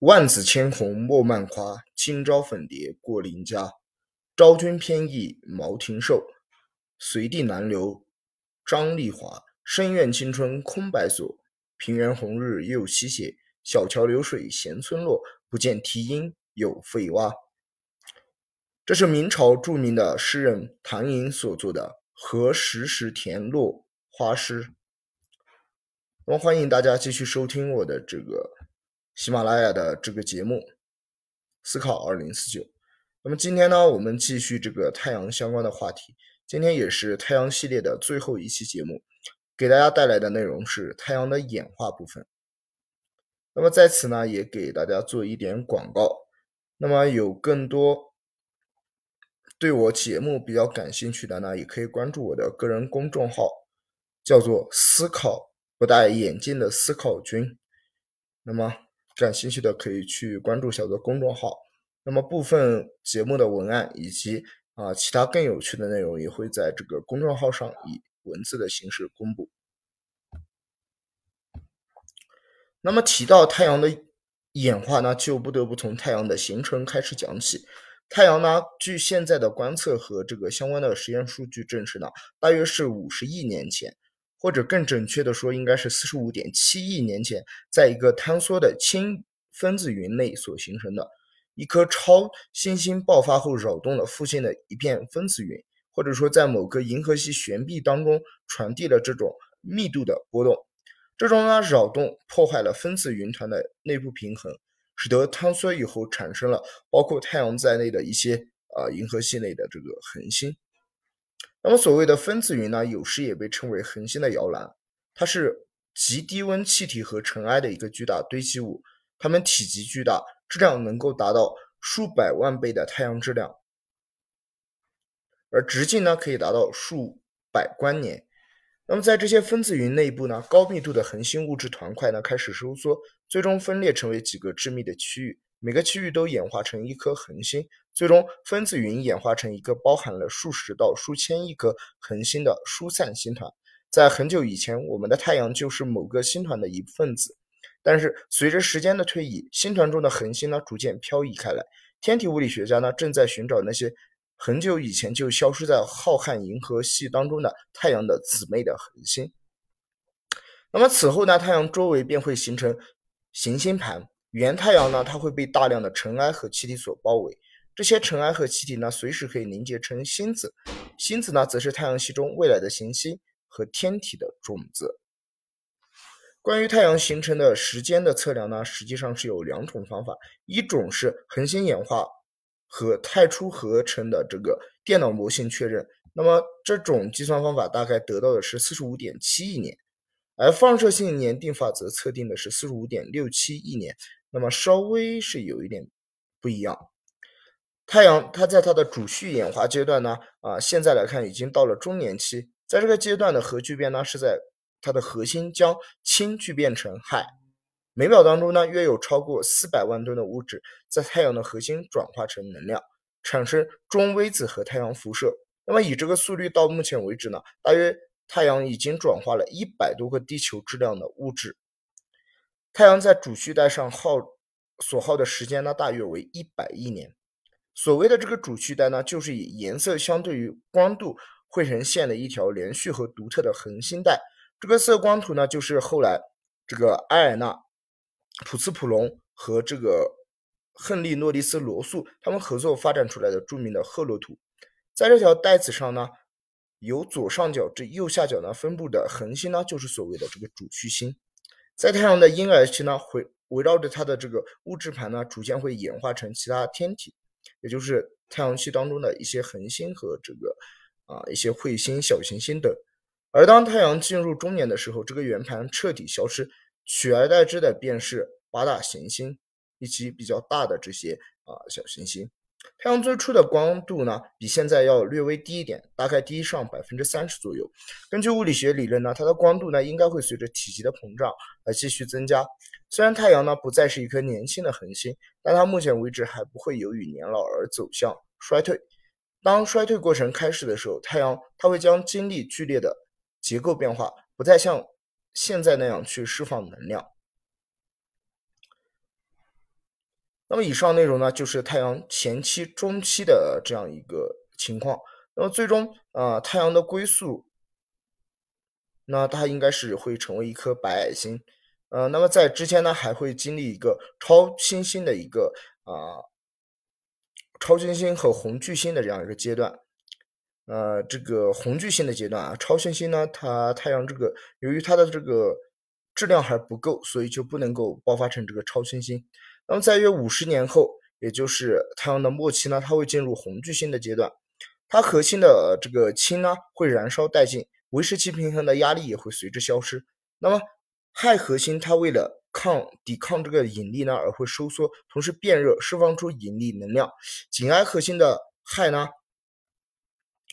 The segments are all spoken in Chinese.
万紫千红莫曼花，今朝粉蝶过邻家。昭君偏倚毛庭瘦，随地难留张丽华。深院青春空白锁，平原红日又西斜。小桥流水闲村落，不见啼莺有废蛙。这是明朝著名的诗人唐寅所作的《和时时田落花诗》。那么，欢迎大家继续收听我的这个喜马拉雅的这个节目《思考二零四九》。那么今天呢，我们继续这个太阳相关的话题。今天也是太阳系列的最后一期节目，给大家带来的内容是太阳的演化部分。那么在此呢，也给大家做一点广告。那么有更多对我节目比较感兴趣的呢，也可以关注我的个人公众号，叫做“思考”。不戴眼镜的思考君，那么感兴趣的可以去关注小泽公众号。那么部分节目的文案以及啊其他更有趣的内容也会在这个公众号上以文字的形式公布。那么提到太阳的演化呢，就不得不从太阳的形成开始讲起。太阳呢，据现在的观测和这个相关的实验数据证实呢，大约是五十亿年前。或者更准确的说，应该是四十五点七亿年前，在一个坍缩的氢分子云内所形成的一颗超新星爆发后扰动了附近的一片分子云，或者说在某个银河系悬臂当中传递了这种密度的波动。这种呢扰动破坏了分子云团的内部平衡，使得坍缩以后产生了包括太阳在内的一些啊银河系内的这个恒星。那么，所谓的分子云呢，有时也被称为恒星的摇篮。它是极低温气体和尘埃的一个巨大堆积物，它们体积巨大，质量能够达到数百万倍的太阳质量，而直径呢可以达到数百光年。那么，在这些分子云内部呢，高密度的恒星物质团块呢开始收缩，最终分裂成为几个致密的区域。每个区域都演化成一颗恒星，最终分子云演化成一个包含了数十到数千亿颗恒星的疏散星团。在很久以前，我们的太阳就是某个星团的一份子。但是随着时间的推移，星团中的恒星呢逐渐漂移开来。天体物理学家呢正在寻找那些很久以前就消失在浩瀚银河系当中的太阳的姊妹的恒星。那么此后呢，太阳周围便会形成行星盘。原太阳呢，它会被大量的尘埃和气体所包围，这些尘埃和气体呢，随时可以凝结成星子，星子呢，则是太阳系中未来的行星和天体的种子。关于太阳形成的时间的测量呢，实际上是有两种方法，一种是恒星演化和太初合成的这个电脑模型确认，那么这种计算方法大概得到的是四十五点七亿年，而放射性年定法则测定的是四十五点六七亿年。那么稍微是有一点不一样。太阳它在它的主序演化阶段呢，啊，现在来看已经到了中年期。在这个阶段的核聚变呢，是在它的核心将氢聚变成氦。每秒当中呢，约有超过四百万吨的物质在太阳的核心转化成能量，产生中微子和太阳辐射。那么以这个速率到目前为止呢，大约太阳已经转化了一百多个地球质量的物质。太阳在主序带上耗所耗的时间呢，大约为一百亿年。所谓的这个主序带呢，就是以颜色相对于光度绘成线的一条连续和独特的恒星带。这个色光图呢，就是后来这个埃尔纳、普斯普隆和这个亨利诺利斯罗素他们合作发展出来的著名的赫洛图。在这条带子上呢，由左上角至右下角呢分布的恒星呢，就是所谓的这个主序星。在太阳的婴儿期呢，会围绕着它的这个物质盘呢，逐渐会演化成其他天体，也就是太阳系当中的一些恒星和这个啊一些彗星、小行星等。而当太阳进入中年的时候，这个圆盘彻底消失，取而代之的便是八大行星以及比较大的这些啊小行星。太阳最初的光度呢，比现在要略微低一点，大概低上百分之三十左右。根据物理学理论呢，它的光度呢应该会随着体积的膨胀而继续增加。虽然太阳呢不再是一颗年轻的恒星，但它目前为止还不会由于年老而走向衰退。当衰退过程开始的时候，太阳它会将经历剧烈的结构变化，不再像现在那样去释放能量。那么以上内容呢，就是太阳前期、中期的这样一个情况。那么最终啊，太阳的归宿，那它应该是会成为一颗白矮星。呃，那么在之前呢，还会经历一个超新星的一个啊，超新星和红巨星的这样一个阶段。呃，这个红巨星的阶段啊，超新星呢，它太阳这个由于它的这个质量还不够，所以就不能够爆发成这个超新星。那么在约五十年后，也就是太阳的末期呢，它会进入红巨星的阶段，它核心的这个氢呢会燃烧殆尽，维持其平衡的压力也会随之消失。那么氦核心它为了抗抵抗这个引力呢而会收缩，同时变热，释放出引力能量。紧挨核心的氦呢，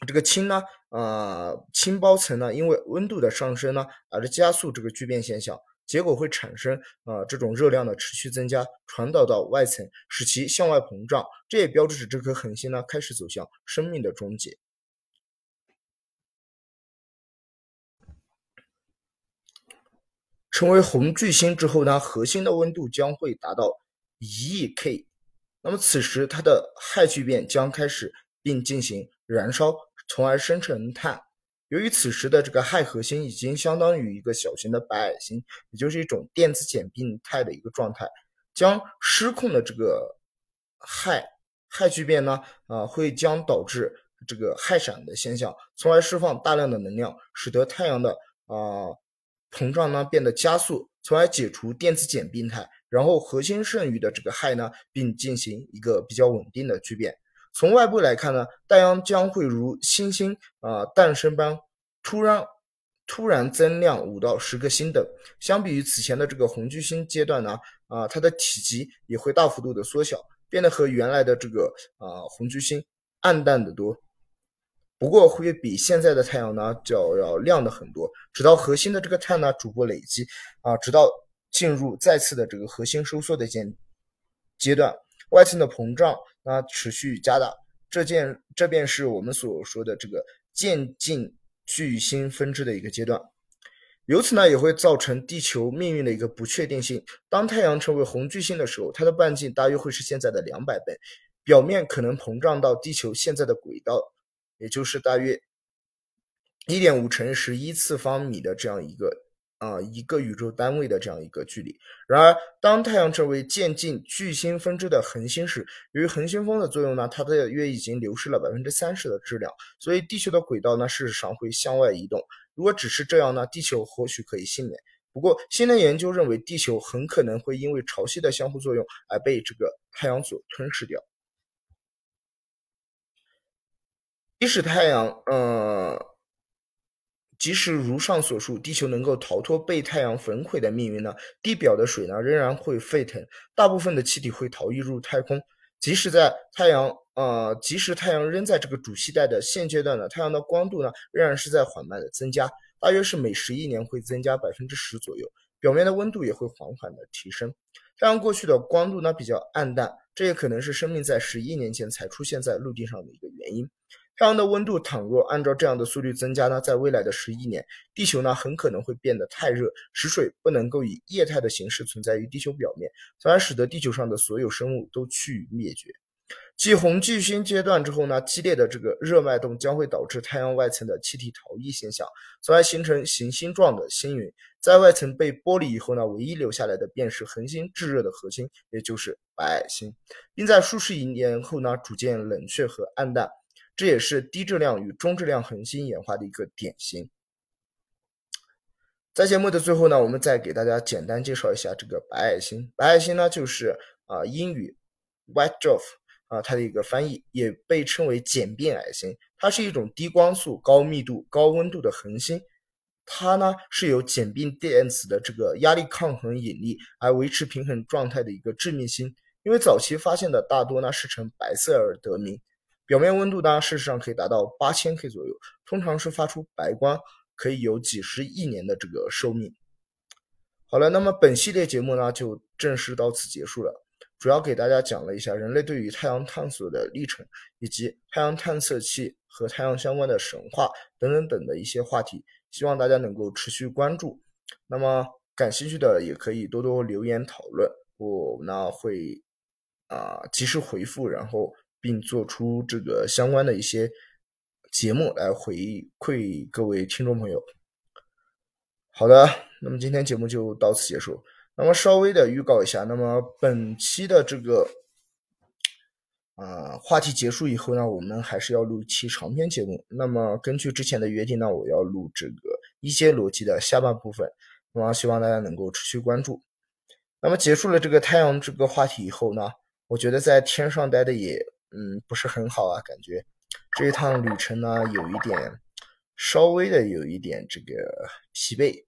这个氢呢，呃，氢包层呢因为温度的上升呢而加速这个聚变现象。结果会产生啊这种热量的持续增加，传导到外层，使其向外膨胀。这也标志着这颗恒星呢开始走向生命的终结。成为红巨星之后呢，核心的温度将会达到一亿 K。那么此时它的氦聚变将开始并进行燃烧，从而生成碳。由于此时的这个氦核心已经相当于一个小型的白矮星，也就是一种电子简并态的一个状态，将失控的这个氦氦聚变呢，啊，会将导致这个氦闪的现象，从而释放大量的能量，使得太阳的啊膨胀呢变得加速，从而解除电子简并态，然后核心剩余的这个氦呢，并进行一个比较稳定的聚变。从外部来看呢，太阳将会如新星啊诞生般突然突然增量五到十个星等。相比于此前的这个红巨星阶段呢，啊它的体积也会大幅度的缩小，变得和原来的这个啊红巨星暗淡的多。不过会比现在的太阳呢就要亮的很多。直到核心的这个碳呢逐步累积啊，直到进入再次的这个核心收缩的阶阶段，外层的膨胀。那持续加大，这件这便是我们所说的这个渐进巨星分支的一个阶段，由此呢也会造成地球命运的一个不确定性。当太阳成为红巨星的时候，它的半径大约会是现在的两百倍，表面可能膨胀到地球现在的轨道，也就是大约一点五乘十一次方米的这样一个。啊，一个宇宙单位的这样一个距离。然而，当太阳成为渐进巨星分支的恒星时，由于恒星风的作用呢，它的约已经流失了百分之三十的质量，所以地球的轨道呢，事实上会向外移动。如果只是这样呢，地球或许可以幸免。不过，新的研究认为，地球很可能会因为潮汐的相互作用而被这个太阳所吞噬掉。即使太阳，嗯。即使如上所述，地球能够逃脱被太阳焚毁的命运呢，地表的水呢仍然会沸腾，大部分的气体会逃逸入太空。即使在太阳，呃，即使太阳仍在这个主系带的现阶段呢，太阳的光度呢仍然是在缓慢的增加，大约是每十亿年会增加百分之十左右，表面的温度也会缓缓的提升。太阳过去的光度呢比较暗淡，这也可能是生命在十亿年前才出现在陆地上的一个原因。太阳的温度倘若按照这样的速率增加呢，在未来的十亿年，地球呢很可能会变得太热，使水不能够以液态的形式存在于地球表面，从而使得地球上的所有生物都趋于灭绝。继红巨星阶段之后呢，激烈的这个热脉动将会导致太阳外层的气体逃逸现象，从而形成行星状的星云。在外层被剥离以后呢，唯一留下来的便是恒星炙热的核心，也就是白矮星，并在数十亿年后呢逐渐冷却和暗淡。这也是低质量与中质量恒星演化的一个典型。在节目的最后呢，我们再给大家简单介绍一下这个白矮星。白矮星呢，就是啊英语 white dwarf 啊它的一个翻译，也被称为简并矮星。它是一种低光速、高密度、高温度的恒星。它呢是由简并电子的这个压力抗衡引力而维持平衡状态的一个致命星。因为早期发现的大多呢是呈白色而得名。表面温度呢，事实上可以达到八千 K 左右，通常是发出白光，可以有几十亿年的这个寿命。好了，那么本系列节目呢，就正式到此结束了。主要给大家讲了一下人类对于太阳探索的历程，以及太阳探测器和太阳相关的神话等等等的一些话题，希望大家能够持续关注。那么感兴趣的也可以多多留言讨论，我呢会。啊及时回复，然后并做出这个相关的一些节目来回馈各位听众朋友。好的，那么今天节目就到此结束。那么稍微的预告一下，那么本期的这个啊话题结束以后呢，我们还是要录一期长篇节目。那么根据之前的约定呢，我要录这个一阶逻辑的下半部分。那么希望大家能够持续关注。那么结束了这个太阳这个话题以后呢，我觉得在天上待的也嗯不是很好啊，感觉这一趟旅程呢有一点稍微的有一点这个疲惫，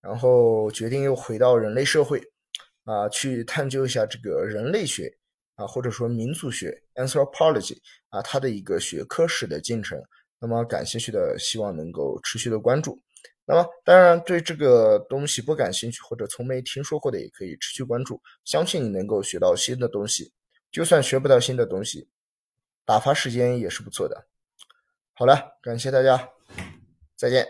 然后决定又回到人类社会啊，去探究一下这个人类学啊或者说民族学 anthropology 啊它的一个学科史的进程。那么感兴趣的希望能够持续的关注。那么，当然对这个东西不感兴趣或者从没听说过的，也可以持续关注。相信你能够学到新的东西，就算学不到新的东西，打发时间也是不错的。好了，感谢大家，再见。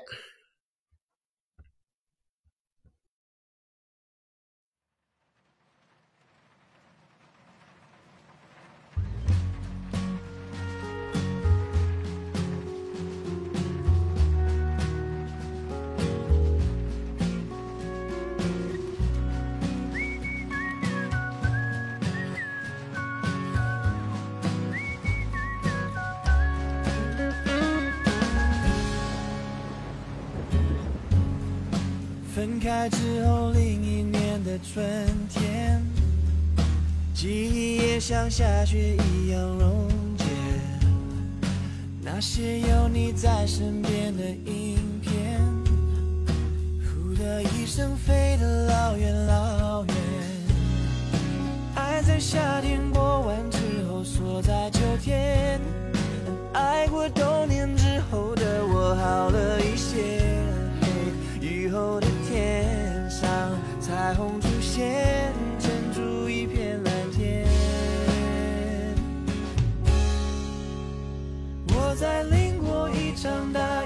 开之后，另一年的春天，记忆也像下雪一样溶解。那些有你在身边的影片，呼的一声飞得老远老远。爱在夏天过完之后锁在秋天，一